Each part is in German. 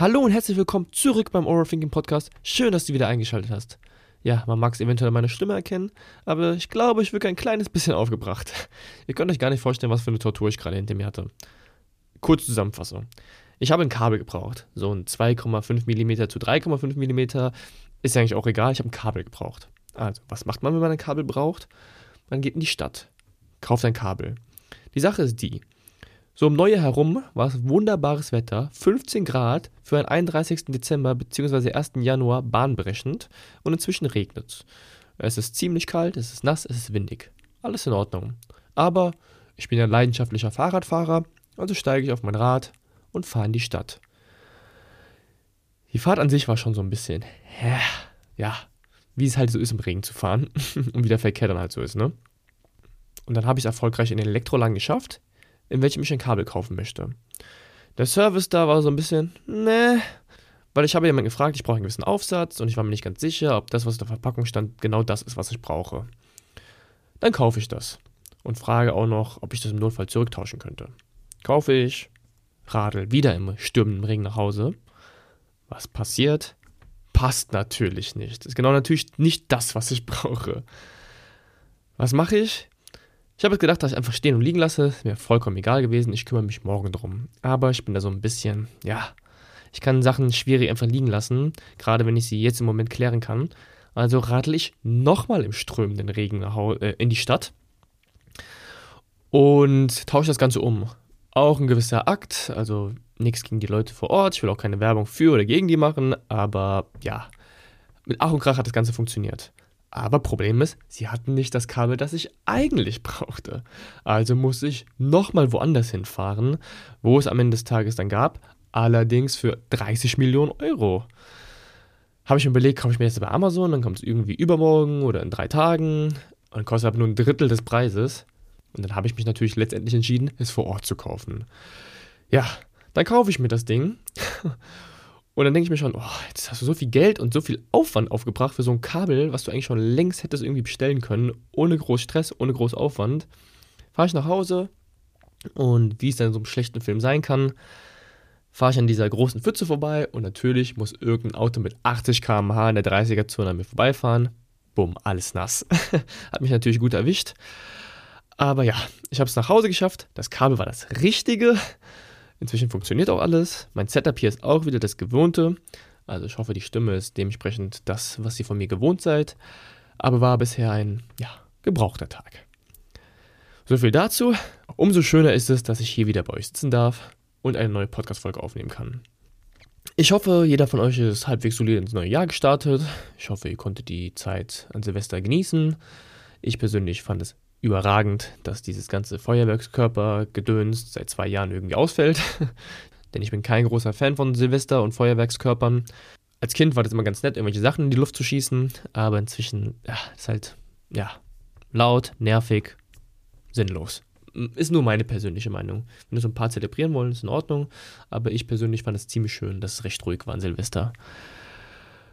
Hallo und herzlich willkommen zurück beim Overthinking Podcast. Schön, dass du wieder eingeschaltet hast. Ja, man mag es eventuell meine Stimme erkennen, aber ich glaube, ich wirke ein kleines bisschen aufgebracht. Ihr könnt euch gar nicht vorstellen, was für eine Tortur ich gerade hinter mir hatte. Kurz Zusammenfassung. Ich habe ein Kabel gebraucht. So ein 2,5 mm zu 3,5 mm. Ist ja eigentlich auch egal, ich habe ein Kabel gebraucht. Also, was macht man, wenn man ein Kabel braucht? Man geht in die Stadt, kauft ein Kabel. Die Sache ist die, so um Neue herum war es wunderbares Wetter, 15 Grad für den 31. Dezember bzw. 1. Januar bahnbrechend und inzwischen regnet es. ist ziemlich kalt, es ist nass, es ist windig. Alles in Ordnung. Aber ich bin ein leidenschaftlicher Fahrradfahrer, also steige ich auf mein Rad und fahre in die Stadt. Die Fahrt an sich war schon so ein bisschen, ja, wie es halt so ist, im Regen zu fahren und wie der Verkehr dann halt so ist, ne? Und dann habe ich es erfolgreich in den Elektroladen geschafft in welchem ich ein Kabel kaufen möchte. Der Service da war so ein bisschen, ne, weil ich habe jemanden gefragt, ich brauche einen gewissen Aufsatz und ich war mir nicht ganz sicher, ob das, was in der Verpackung stand, genau das ist, was ich brauche. Dann kaufe ich das und frage auch noch, ob ich das im Notfall zurücktauschen könnte. Kaufe ich, radel wieder im stürmenden Regen nach Hause. Was passiert? Passt natürlich nicht. Ist genau natürlich nicht das, was ich brauche. Was mache ich? Ich habe gedacht, dass ich einfach stehen und liegen lasse. Ist mir vollkommen egal gewesen. Ich kümmere mich morgen drum. Aber ich bin da so ein bisschen, ja, ich kann Sachen schwierig einfach liegen lassen, gerade wenn ich sie jetzt im Moment klären kann. Also radel ich nochmal im strömenden Regen äh, in die Stadt und tausche das Ganze um. Auch ein gewisser Akt, also nichts gegen die Leute vor Ort. Ich will auch keine Werbung für oder gegen die machen, aber ja, mit Ach und Krach hat das Ganze funktioniert. Aber Problem ist, sie hatten nicht das Kabel, das ich eigentlich brauchte. Also musste ich nochmal woanders hinfahren, wo es am Ende des Tages dann gab, allerdings für 30 Millionen Euro. Habe ich mir überlegt, kaufe ich mir jetzt bei Amazon, dann kommt es irgendwie übermorgen oder in drei Tagen und kostet aber nur ein Drittel des Preises. Und dann habe ich mich natürlich letztendlich entschieden, es vor Ort zu kaufen. Ja, dann kaufe ich mir das Ding Und dann denke ich mir schon, oh, jetzt hast du so viel Geld und so viel Aufwand aufgebracht für so ein Kabel, was du eigentlich schon längst hättest irgendwie bestellen können, ohne groß Stress, ohne groß Aufwand. Fahre ich nach Hause und wie es dann in so einem schlechten Film sein kann, fahre ich an dieser großen Pfütze vorbei und natürlich muss irgendein Auto mit 80 km/h in der 30er-Zone an mir vorbeifahren. Bumm, alles nass. Hat mich natürlich gut erwischt. Aber ja, ich habe es nach Hause geschafft. Das Kabel war das Richtige. Inzwischen funktioniert auch alles. Mein Setup hier ist auch wieder das gewohnte. Also ich hoffe, die Stimme ist dementsprechend das, was ihr von mir gewohnt seid. Aber war bisher ein, ja, gebrauchter Tag. So viel dazu. Umso schöner ist es, dass ich hier wieder bei euch sitzen darf und eine neue Podcast-Folge aufnehmen kann. Ich hoffe, jeder von euch ist halbwegs solide ins neue Jahr gestartet. Ich hoffe, ihr konntet die Zeit an Silvester genießen. Ich persönlich fand es überragend, dass dieses ganze Feuerwerkskörper-Gedöns seit zwei Jahren irgendwie ausfällt. Denn ich bin kein großer Fan von Silvester und Feuerwerkskörpern. Als Kind war das immer ganz nett, irgendwelche Sachen in die Luft zu schießen, aber inzwischen ja, ist halt ja, laut, nervig, sinnlos. Ist nur meine persönliche Meinung. Wenn so ein paar zelebrieren wollen, ist in Ordnung, aber ich persönlich fand es ziemlich schön, dass es recht ruhig war an Silvester.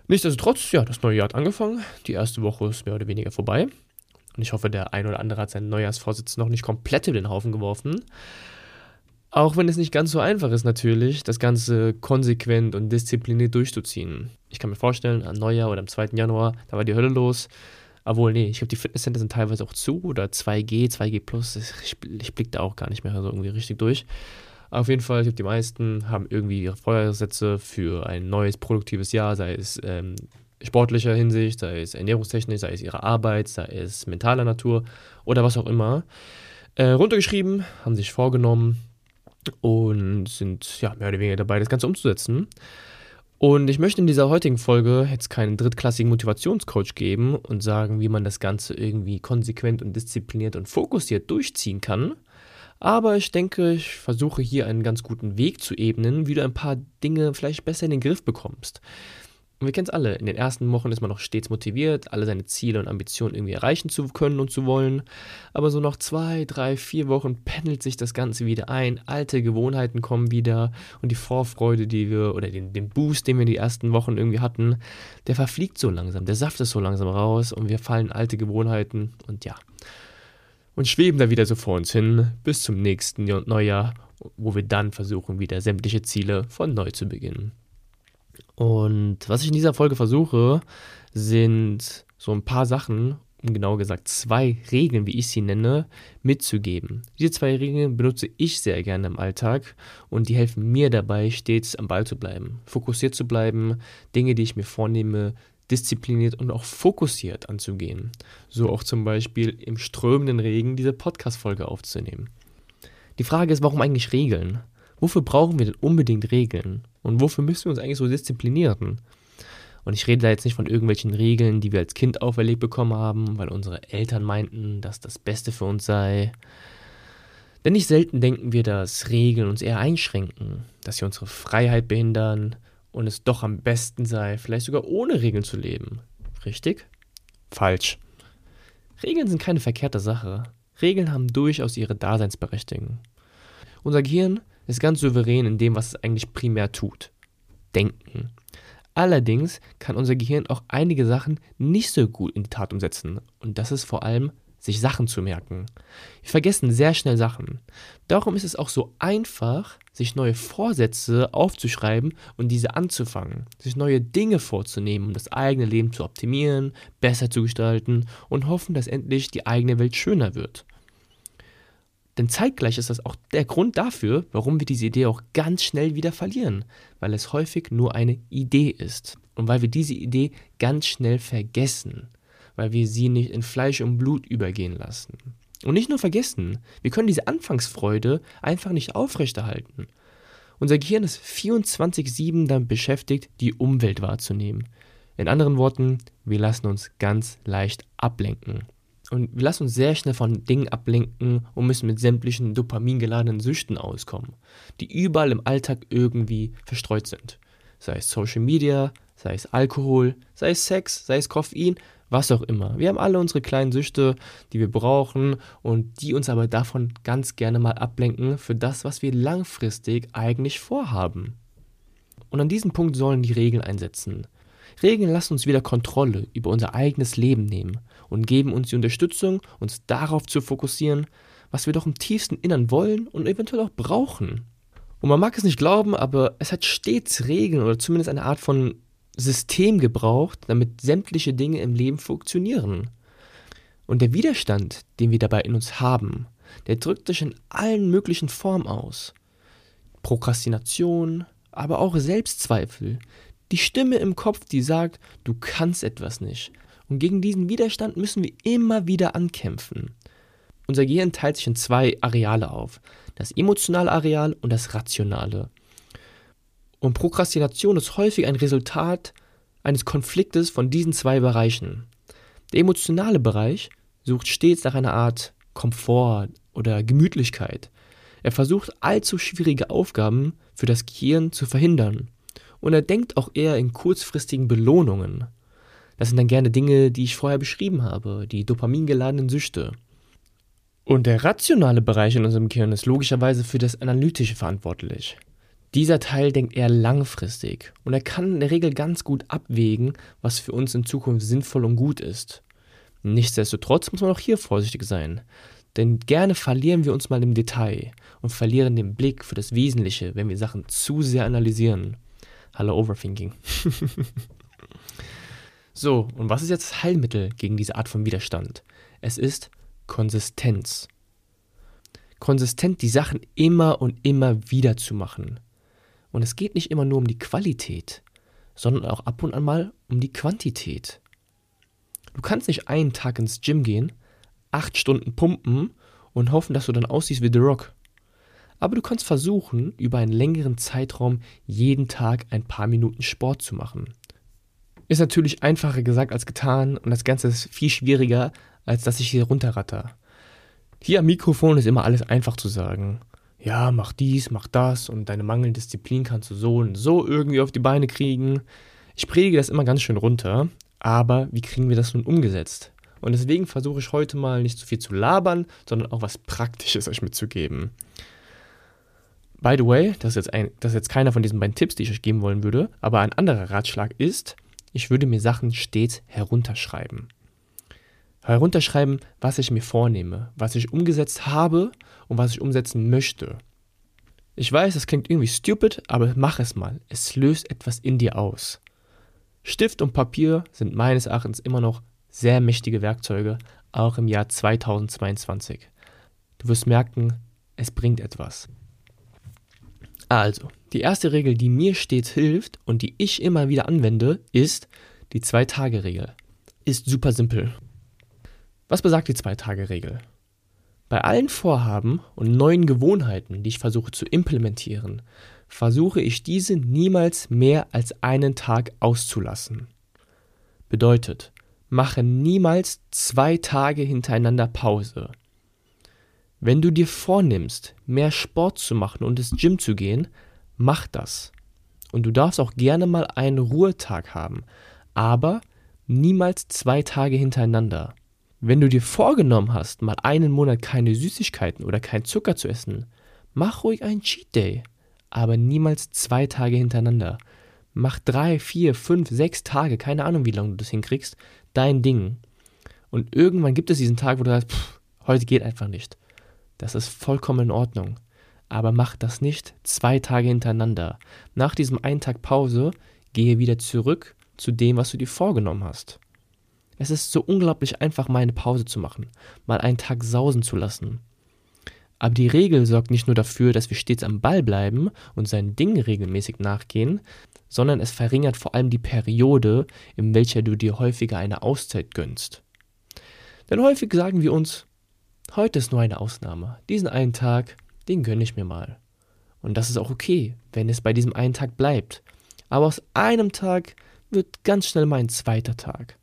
Nichtsdestotrotz, ja, das neue Jahr hat angefangen. Die erste Woche ist mehr oder weniger vorbei. Und ich hoffe, der ein oder andere hat seinen Neujahrsvorsitz noch nicht komplett über den Haufen geworfen. Auch wenn es nicht ganz so einfach ist natürlich, das Ganze konsequent und diszipliniert durchzuziehen. Ich kann mir vorstellen, am Neujahr oder am 2. Januar, da war die Hölle los. Obwohl, nee, ich glaube, die Fitnesscenter sind teilweise auch zu oder 2G, 2G Plus. Ich, ich blicke da auch gar nicht mehr so irgendwie richtig durch. Auf jeden Fall, ich glaube, die meisten haben irgendwie ihre Feuersätze für ein neues, produktives Jahr, sei es ähm, sportlicher Hinsicht, sei es ernährungstechnisch, sei es ihre Arbeit, sei es mentaler Natur oder was auch immer, äh, runtergeschrieben, haben sich vorgenommen und sind ja mehr oder weniger dabei, das Ganze umzusetzen. Und ich möchte in dieser heutigen Folge jetzt keinen drittklassigen Motivationscoach geben und sagen, wie man das Ganze irgendwie konsequent und diszipliniert und fokussiert durchziehen kann. Aber ich denke, ich versuche hier einen ganz guten Weg zu ebnen, wie du ein paar Dinge vielleicht besser in den Griff bekommst. Und wir kennen es alle. In den ersten Wochen ist man noch stets motiviert, alle seine Ziele und Ambitionen irgendwie erreichen zu können und zu wollen. Aber so nach zwei, drei, vier Wochen pendelt sich das Ganze wieder ein. Alte Gewohnheiten kommen wieder und die Vorfreude, die wir oder den, den Boost, den wir in die ersten Wochen irgendwie hatten, der verfliegt so langsam. Der Saft ist so langsam raus und wir fallen alte Gewohnheiten und ja. Und schweben da wieder so vor uns hin bis zum nächsten Neujahr, wo wir dann versuchen, wieder sämtliche Ziele von neu zu beginnen. Und was ich in dieser Folge versuche, sind so ein paar Sachen, um genau gesagt zwei Regeln, wie ich sie nenne, mitzugeben. Diese zwei Regeln benutze ich sehr gerne im Alltag und die helfen mir dabei, stets am Ball zu bleiben, fokussiert zu bleiben, Dinge, die ich mir vornehme, diszipliniert und auch fokussiert anzugehen. So auch zum Beispiel im strömenden Regen diese Podcast-Folge aufzunehmen. Die Frage ist, warum eigentlich Regeln? Wofür brauchen wir denn unbedingt Regeln? Und wofür müssen wir uns eigentlich so disziplinieren? Und ich rede da jetzt nicht von irgendwelchen Regeln, die wir als Kind auferlegt bekommen haben, weil unsere Eltern meinten, dass das Beste für uns sei. Denn nicht selten denken wir, dass Regeln uns eher einschränken, dass sie unsere Freiheit behindern und es doch am besten sei, vielleicht sogar ohne Regeln zu leben. Richtig? Falsch. Regeln sind keine verkehrte Sache. Regeln haben durchaus ihre Daseinsberechtigung. Unser Gehirn ist ganz souverän in dem, was es eigentlich primär tut. Denken. Allerdings kann unser Gehirn auch einige Sachen nicht so gut in die Tat umsetzen. Und das ist vor allem, sich Sachen zu merken. Wir vergessen sehr schnell Sachen. Darum ist es auch so einfach, sich neue Vorsätze aufzuschreiben und diese anzufangen. Sich neue Dinge vorzunehmen, um das eigene Leben zu optimieren, besser zu gestalten und hoffen, dass endlich die eigene Welt schöner wird. Denn zeitgleich ist das auch der Grund dafür, warum wir diese Idee auch ganz schnell wieder verlieren, weil es häufig nur eine Idee ist und weil wir diese Idee ganz schnell vergessen, weil wir sie nicht in Fleisch und Blut übergehen lassen. Und nicht nur vergessen, wir können diese Anfangsfreude einfach nicht aufrechterhalten. Unser Gehirn ist 24-7 damit beschäftigt, die Umwelt wahrzunehmen. In anderen Worten, wir lassen uns ganz leicht ablenken. Und wir lassen uns sehr schnell von Dingen ablenken und müssen mit sämtlichen dopamingeladenen Süchten auskommen, die überall im Alltag irgendwie verstreut sind. Sei es Social Media, sei es Alkohol, sei es Sex, sei es Koffein, was auch immer. Wir haben alle unsere kleinen Süchte, die wir brauchen und die uns aber davon ganz gerne mal ablenken für das, was wir langfristig eigentlich vorhaben. Und an diesem Punkt sollen die Regeln einsetzen. Regeln lassen uns wieder Kontrolle über unser eigenes Leben nehmen und geben uns die Unterstützung, uns darauf zu fokussieren, was wir doch im tiefsten Innern wollen und eventuell auch brauchen. Und man mag es nicht glauben, aber es hat stets Regeln oder zumindest eine Art von System gebraucht, damit sämtliche Dinge im Leben funktionieren. Und der Widerstand, den wir dabei in uns haben, der drückt sich in allen möglichen Formen aus. Prokrastination, aber auch Selbstzweifel, die Stimme im Kopf, die sagt, du kannst etwas nicht. Und gegen diesen Widerstand müssen wir immer wieder ankämpfen. Unser Gehirn teilt sich in zwei Areale auf. Das emotionale Areal und das rationale. Und Prokrastination ist häufig ein Resultat eines Konfliktes von diesen zwei Bereichen. Der emotionale Bereich sucht stets nach einer Art Komfort oder Gemütlichkeit. Er versucht allzu schwierige Aufgaben für das Gehirn zu verhindern und er denkt auch eher in kurzfristigen Belohnungen. Das sind dann gerne Dinge, die ich vorher beschrieben habe, die dopamingeladenen Süchte. Und der rationale Bereich in unserem Gehirn ist logischerweise für das Analytische verantwortlich. Dieser Teil denkt eher langfristig und er kann in der Regel ganz gut abwägen, was für uns in Zukunft sinnvoll und gut ist. Nichtsdestotrotz muss man auch hier vorsichtig sein, denn gerne verlieren wir uns mal im Detail und verlieren den Blick für das Wesentliche, wenn wir Sachen zu sehr analysieren. Hallo Overthinking. so, und was ist jetzt das Heilmittel gegen diese Art von Widerstand? Es ist Konsistenz. Konsistent die Sachen immer und immer wieder zu machen. Und es geht nicht immer nur um die Qualität, sondern auch ab und an mal um die Quantität. Du kannst nicht einen Tag ins Gym gehen, acht Stunden pumpen und hoffen, dass du dann aussiehst wie The Rock aber du kannst versuchen, über einen längeren Zeitraum jeden Tag ein paar Minuten Sport zu machen. Ist natürlich einfacher gesagt als getan und das Ganze ist viel schwieriger, als dass ich hier runterratter. Hier am Mikrofon ist immer alles einfach zu sagen. Ja, mach dies, mach das und deine mangelnde Disziplin kannst du so und so irgendwie auf die Beine kriegen. Ich predige das immer ganz schön runter, aber wie kriegen wir das nun umgesetzt? Und deswegen versuche ich heute mal nicht so viel zu labern, sondern auch was Praktisches euch mitzugeben. By the way, das ist, jetzt ein, das ist jetzt keiner von diesen beiden Tipps, die ich euch geben wollen würde, aber ein anderer Ratschlag ist, ich würde mir Sachen stets herunterschreiben. Herunterschreiben, was ich mir vornehme, was ich umgesetzt habe und was ich umsetzen möchte. Ich weiß, das klingt irgendwie stupid, aber mach es mal. Es löst etwas in dir aus. Stift und Papier sind meines Erachtens immer noch sehr mächtige Werkzeuge, auch im Jahr 2022. Du wirst merken, es bringt etwas. Also, die erste Regel, die mir stets hilft und die ich immer wieder anwende, ist die Zwei-Tage-Regel. Ist super simpel. Was besagt die Zwei-Tage-Regel? Bei allen Vorhaben und neuen Gewohnheiten, die ich versuche zu implementieren, versuche ich diese niemals mehr als einen Tag auszulassen. Bedeutet, mache niemals zwei Tage hintereinander Pause. Wenn du dir vornimmst, mehr Sport zu machen und ins Gym zu gehen, mach das. Und du darfst auch gerne mal einen Ruhetag haben, aber niemals zwei Tage hintereinander. Wenn du dir vorgenommen hast, mal einen Monat keine Süßigkeiten oder kein Zucker zu essen, mach ruhig einen Cheat Day, aber niemals zwei Tage hintereinander. Mach drei, vier, fünf, sechs Tage, keine Ahnung, wie lange du das hinkriegst, dein Ding. Und irgendwann gibt es diesen Tag, wo du sagst, pff, heute geht einfach nicht. Das ist vollkommen in Ordnung. Aber mach das nicht zwei Tage hintereinander. Nach diesem einen Tag Pause gehe wieder zurück zu dem, was du dir vorgenommen hast. Es ist so unglaublich einfach, mal eine Pause zu machen, mal einen Tag sausen zu lassen. Aber die Regel sorgt nicht nur dafür, dass wir stets am Ball bleiben und seinen Dingen regelmäßig nachgehen, sondern es verringert vor allem die Periode, in welcher du dir häufiger eine Auszeit gönnst. Denn häufig sagen wir uns, heute ist nur eine Ausnahme, diesen einen Tag, den gönne ich mir mal. Und das ist auch okay, wenn es bei diesem einen Tag bleibt. Aber aus einem Tag wird ganz schnell mal ein zweiter Tag.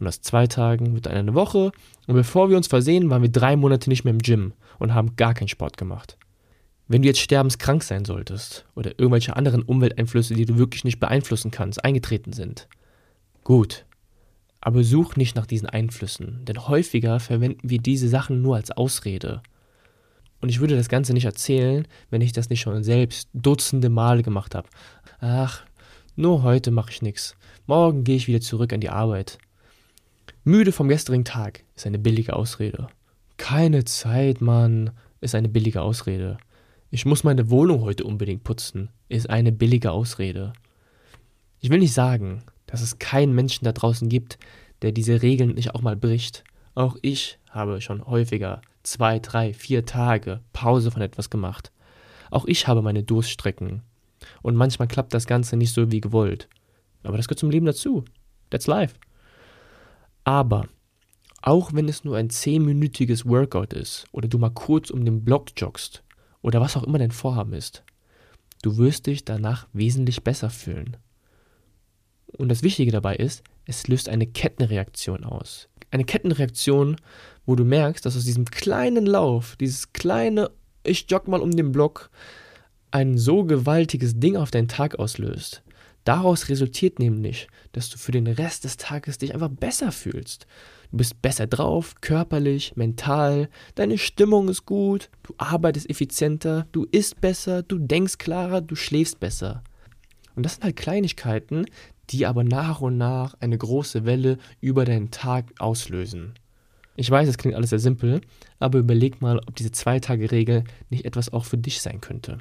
Und aus zwei Tagen wird dann eine Woche. Und bevor wir uns versehen, waren wir drei Monate nicht mehr im Gym und haben gar keinen Sport gemacht. Wenn du jetzt sterbenskrank sein solltest oder irgendwelche anderen Umwelteinflüsse, die du wirklich nicht beeinflussen kannst, eingetreten sind, gut. Aber such nicht nach diesen Einflüssen, denn häufiger verwenden wir diese Sachen nur als Ausrede. Und ich würde das Ganze nicht erzählen, wenn ich das nicht schon selbst dutzende Male gemacht habe. Ach, nur heute mache ich nichts. Morgen gehe ich wieder zurück an die Arbeit. Müde vom gestrigen Tag ist eine billige Ausrede. Keine Zeit, Mann, ist eine billige Ausrede. Ich muss meine Wohnung heute unbedingt putzen, ist eine billige Ausrede. Ich will nicht sagen, dass es keinen Menschen da draußen gibt, der diese Regeln nicht auch mal bricht. Auch ich habe schon häufiger zwei, drei, vier Tage Pause von etwas gemacht. Auch ich habe meine Durststrecken. Und manchmal klappt das Ganze nicht so wie gewollt. Aber das gehört zum Leben dazu. That's life. Aber auch wenn es nur ein zehnminütiges Workout ist oder du mal kurz um den Block joggst oder was auch immer dein Vorhaben ist, du wirst dich danach wesentlich besser fühlen. Und das Wichtige dabei ist, es löst eine Kettenreaktion aus. Eine Kettenreaktion, wo du merkst, dass aus diesem kleinen Lauf, dieses kleine, ich jogg mal um den Block, ein so gewaltiges Ding auf deinen Tag auslöst. Daraus resultiert nämlich, dass du für den Rest des Tages dich einfach besser fühlst. Du bist besser drauf, körperlich, mental, deine Stimmung ist gut, du arbeitest effizienter, du isst besser, du denkst klarer, du schläfst besser. Und das sind halt Kleinigkeiten, die aber nach und nach eine große Welle über deinen Tag auslösen. Ich weiß, es klingt alles sehr simpel, aber überleg mal, ob diese Zwei-Tage-Regel nicht etwas auch für dich sein könnte.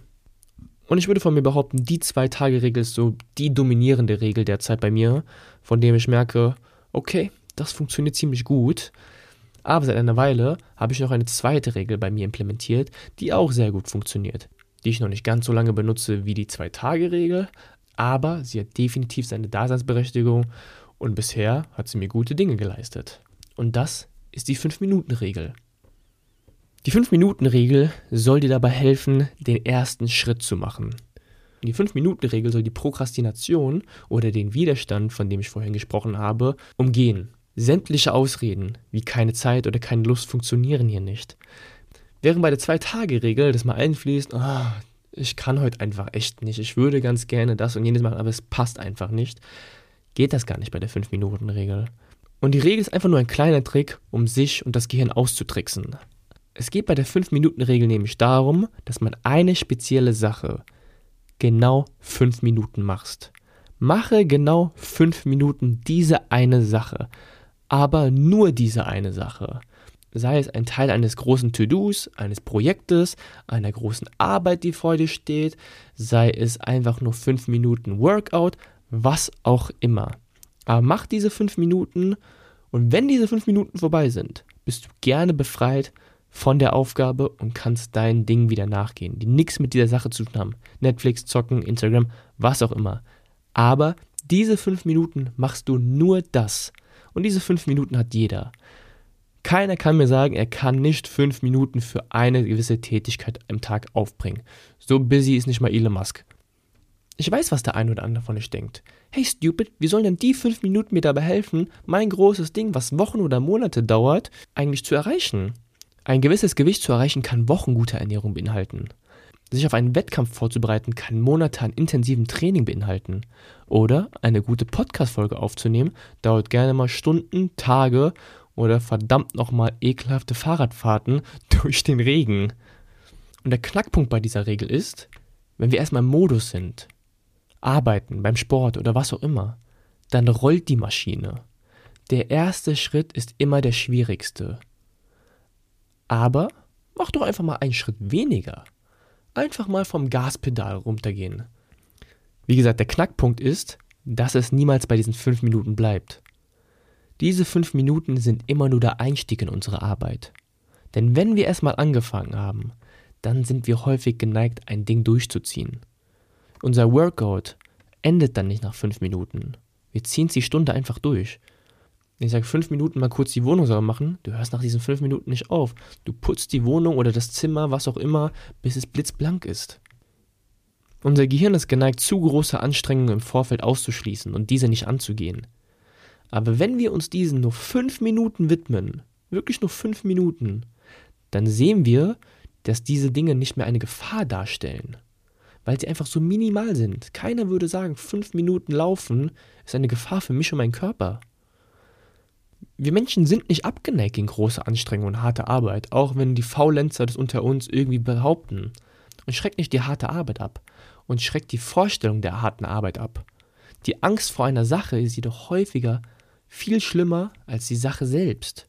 Und ich würde von mir behaupten, die Zwei-Tage-Regel ist so die dominierende Regel derzeit bei mir, von dem ich merke, okay, das funktioniert ziemlich gut. Aber seit einer Weile habe ich noch eine zweite Regel bei mir implementiert, die auch sehr gut funktioniert. Die ich noch nicht ganz so lange benutze wie die Zwei-Tage-Regel, aber sie hat definitiv seine Daseinsberechtigung und bisher hat sie mir gute Dinge geleistet. Und das ist die 5-Minuten-Regel. Die 5-Minuten-Regel soll dir dabei helfen, den ersten Schritt zu machen. Die 5-Minuten-Regel soll die Prokrastination oder den Widerstand, von dem ich vorhin gesprochen habe, umgehen. Sämtliche Ausreden, wie keine Zeit oder keine Lust, funktionieren hier nicht. Während bei der Zwei-Tage-Regel das mal einfließt, oh, ich kann heute einfach echt nicht, ich würde ganz gerne das und jenes machen, aber es passt einfach nicht, geht das gar nicht bei der 5-Minuten-Regel. Und die Regel ist einfach nur ein kleiner Trick, um sich und das Gehirn auszutricksen. Es geht bei der 5-Minuten-Regel nämlich darum, dass man eine spezielle Sache genau 5 Minuten machst. Mache genau 5 Minuten diese eine Sache, aber nur diese eine Sache. Sei es ein Teil eines großen To-Dos, eines Projektes, einer großen Arbeit, die vor dir steht, sei es einfach nur fünf Minuten Workout, was auch immer. Aber mach diese fünf Minuten und wenn diese fünf Minuten vorbei sind, bist du gerne befreit von der Aufgabe und kannst deinen Dingen wieder nachgehen, die nichts mit dieser Sache zu tun haben. Netflix, Zocken, Instagram, was auch immer. Aber diese fünf Minuten machst du nur das. Und diese fünf Minuten hat jeder. Keiner kann mir sagen, er kann nicht fünf Minuten für eine gewisse Tätigkeit im Tag aufbringen. So busy ist nicht mal Elon Musk. Ich weiß, was der ein oder andere von euch denkt. Hey Stupid, wie sollen denn die fünf Minuten mir dabei helfen, mein großes Ding, was Wochen oder Monate dauert, eigentlich zu erreichen? Ein gewisses Gewicht zu erreichen kann Wochen guter Ernährung beinhalten. Sich auf einen Wettkampf vorzubereiten kann Monate an intensivem Training beinhalten. Oder eine gute Podcast-Folge aufzunehmen dauert gerne mal Stunden, Tage oder verdammt nochmal ekelhafte Fahrradfahrten durch den Regen. Und der Knackpunkt bei dieser Regel ist, wenn wir erstmal im Modus sind, arbeiten, beim Sport oder was auch immer, dann rollt die Maschine. Der erste Schritt ist immer der schwierigste. Aber mach doch einfach mal einen Schritt weniger. Einfach mal vom Gaspedal runtergehen. Wie gesagt, der Knackpunkt ist, dass es niemals bei diesen fünf Minuten bleibt. Diese fünf Minuten sind immer nur der Einstieg in unsere Arbeit. Denn wenn wir erstmal angefangen haben, dann sind wir häufig geneigt, ein Ding durchzuziehen. Unser Workout endet dann nicht nach fünf Minuten. Wir ziehen die Stunde einfach durch. Ich sage fünf Minuten mal kurz die Wohnung sauber machen, du hörst nach diesen fünf Minuten nicht auf. Du putzt die Wohnung oder das Zimmer, was auch immer, bis es blitzblank ist. Unser Gehirn ist geneigt, zu große Anstrengungen im Vorfeld auszuschließen und diese nicht anzugehen. Aber wenn wir uns diesen nur fünf Minuten widmen, wirklich nur fünf Minuten, dann sehen wir, dass diese Dinge nicht mehr eine Gefahr darstellen, weil sie einfach so minimal sind. Keiner würde sagen, fünf Minuten laufen ist eine Gefahr für mich und meinen Körper. Wir Menschen sind nicht abgeneigt gegen große Anstrengungen und harte Arbeit, auch wenn die Faulenzer das unter uns irgendwie behaupten. Und schreckt nicht die harte Arbeit ab und schreckt die Vorstellung der harten Arbeit ab. Die Angst vor einer Sache ist jedoch häufiger viel schlimmer als die Sache selbst.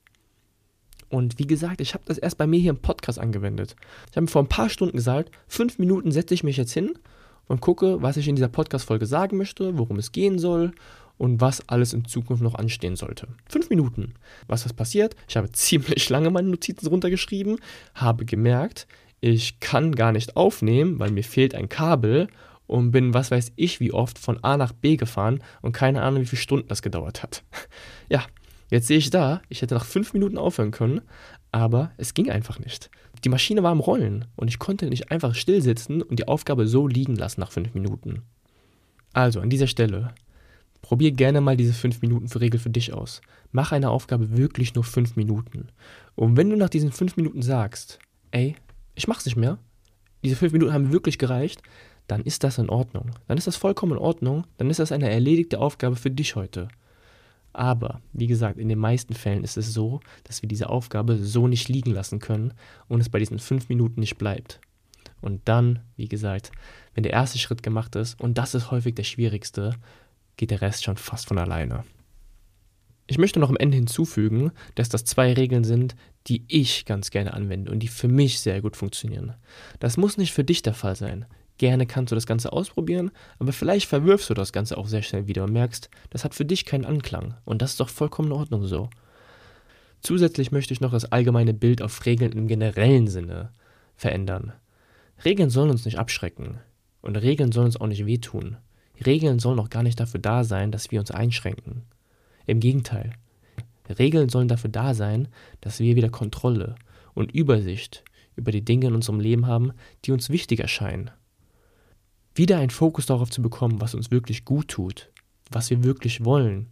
Und wie gesagt, ich habe das erst bei mir hier im Podcast angewendet. Ich habe mir vor ein paar Stunden gesagt, fünf Minuten setze ich mich jetzt hin und gucke, was ich in dieser Podcast-Folge sagen möchte, worum es gehen soll und was alles in Zukunft noch anstehen sollte. Fünf Minuten. Was ist passiert? Ich habe ziemlich lange meine Notizen runtergeschrieben, habe gemerkt, ich kann gar nicht aufnehmen, weil mir fehlt ein Kabel und bin, was weiß ich, wie oft von A nach B gefahren und keine Ahnung, wie viele Stunden das gedauert hat. Ja, jetzt sehe ich da, ich hätte nach fünf Minuten aufhören können, aber es ging einfach nicht. Die Maschine war am Rollen und ich konnte nicht einfach still sitzen und die Aufgabe so liegen lassen nach fünf Minuten. Also an dieser Stelle, probier gerne mal diese fünf Minuten für Regel für dich aus. Mach eine Aufgabe wirklich nur fünf Minuten. Und wenn du nach diesen fünf Minuten sagst, ey, ich mach's nicht mehr, diese fünf Minuten haben wirklich gereicht, dann ist das in Ordnung. Dann ist das vollkommen in Ordnung. Dann ist das eine erledigte Aufgabe für dich heute. Aber, wie gesagt, in den meisten Fällen ist es so, dass wir diese Aufgabe so nicht liegen lassen können und es bei diesen fünf Minuten nicht bleibt. Und dann, wie gesagt, wenn der erste Schritt gemacht ist, und das ist häufig der schwierigste, geht der Rest schon fast von alleine. Ich möchte noch am Ende hinzufügen, dass das zwei Regeln sind, die ich ganz gerne anwende und die für mich sehr gut funktionieren. Das muss nicht für dich der Fall sein. Gerne kannst du das Ganze ausprobieren, aber vielleicht verwirfst du das Ganze auch sehr schnell wieder und merkst, das hat für dich keinen Anklang. Und das ist doch vollkommen in Ordnung so. Zusätzlich möchte ich noch das allgemeine Bild auf Regeln im generellen Sinne verändern. Regeln sollen uns nicht abschrecken. Und Regeln sollen uns auch nicht wehtun. Regeln sollen auch gar nicht dafür da sein, dass wir uns einschränken. Im Gegenteil. Regeln sollen dafür da sein, dass wir wieder Kontrolle und Übersicht über die Dinge in unserem Leben haben, die uns wichtig erscheinen wieder einen Fokus darauf zu bekommen, was uns wirklich gut tut, was wir wirklich wollen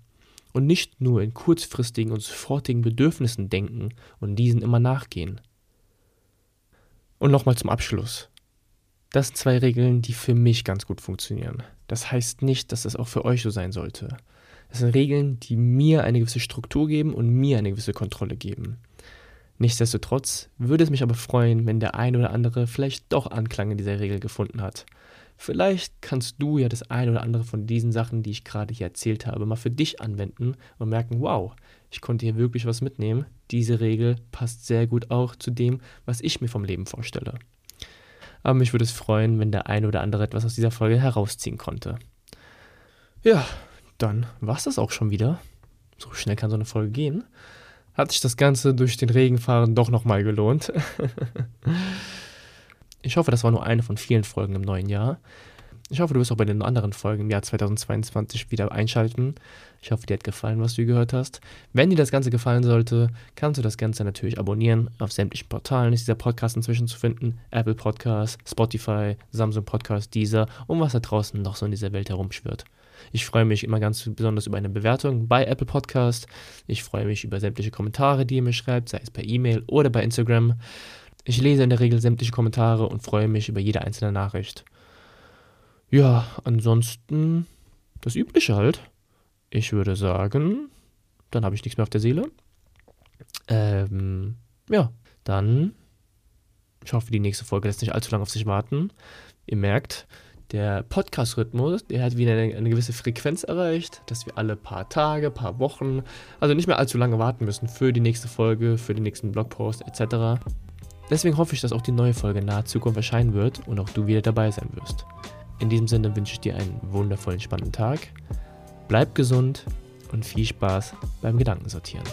und nicht nur in kurzfristigen und sofortigen Bedürfnissen denken und diesen immer nachgehen. Und nochmal zum Abschluss. Das sind zwei Regeln, die für mich ganz gut funktionieren. Das heißt nicht, dass das auch für euch so sein sollte. Das sind Regeln, die mir eine gewisse Struktur geben und mir eine gewisse Kontrolle geben. Nichtsdestotrotz würde es mich aber freuen, wenn der eine oder andere vielleicht doch Anklang in dieser Regel gefunden hat Vielleicht kannst du ja das eine oder andere von diesen Sachen, die ich gerade hier erzählt habe, mal für dich anwenden und merken, wow, ich konnte hier wirklich was mitnehmen. Diese Regel passt sehr gut auch zu dem, was ich mir vom Leben vorstelle. Aber mich würde es freuen, wenn der eine oder andere etwas aus dieser Folge herausziehen konnte. Ja, dann war es das auch schon wieder. So schnell kann so eine Folge gehen. Hat sich das Ganze durch den Regenfahren doch nochmal gelohnt. ich hoffe, das war nur eine von vielen Folgen im neuen Jahr. Ich hoffe, du wirst auch bei den anderen Folgen im Jahr 2022 wieder einschalten. Ich hoffe, dir hat gefallen, was du gehört hast. Wenn dir das Ganze gefallen sollte, kannst du das Ganze natürlich abonnieren. Auf sämtlichen Portalen ist dieser Podcast inzwischen zu finden. Apple Podcasts, Spotify, Samsung Podcast, Deezer und was da draußen noch so in dieser Welt herumschwirrt. Ich freue mich immer ganz besonders über eine Bewertung bei Apple Podcast. Ich freue mich über sämtliche Kommentare, die ihr mir schreibt, sei es per E-Mail oder bei Instagram. Ich lese in der Regel sämtliche Kommentare und freue mich über jede einzelne Nachricht. Ja, ansonsten das Übliche halt. Ich würde sagen, dann habe ich nichts mehr auf der Seele. Ähm, ja, dann. Ich hoffe, die nächste Folge lässt nicht allzu lange auf sich warten. Ihr merkt, der Podcast-Rhythmus, der hat wieder eine, eine, gewisse Frequenz erreicht, dass wir alle paar Tage, paar Wochen, also nicht mehr allzu lange warten müssen für die nächste Folge, für den nächsten Blogpost etc. Deswegen hoffe ich, dass auch die neue Folge in naher Zukunft erscheinen wird und auch du wieder dabei sein wirst. In diesem Sinne wünsche ich dir einen wundervollen, spannenden Tag. Bleib gesund und viel Spaß beim Gedankensortieren.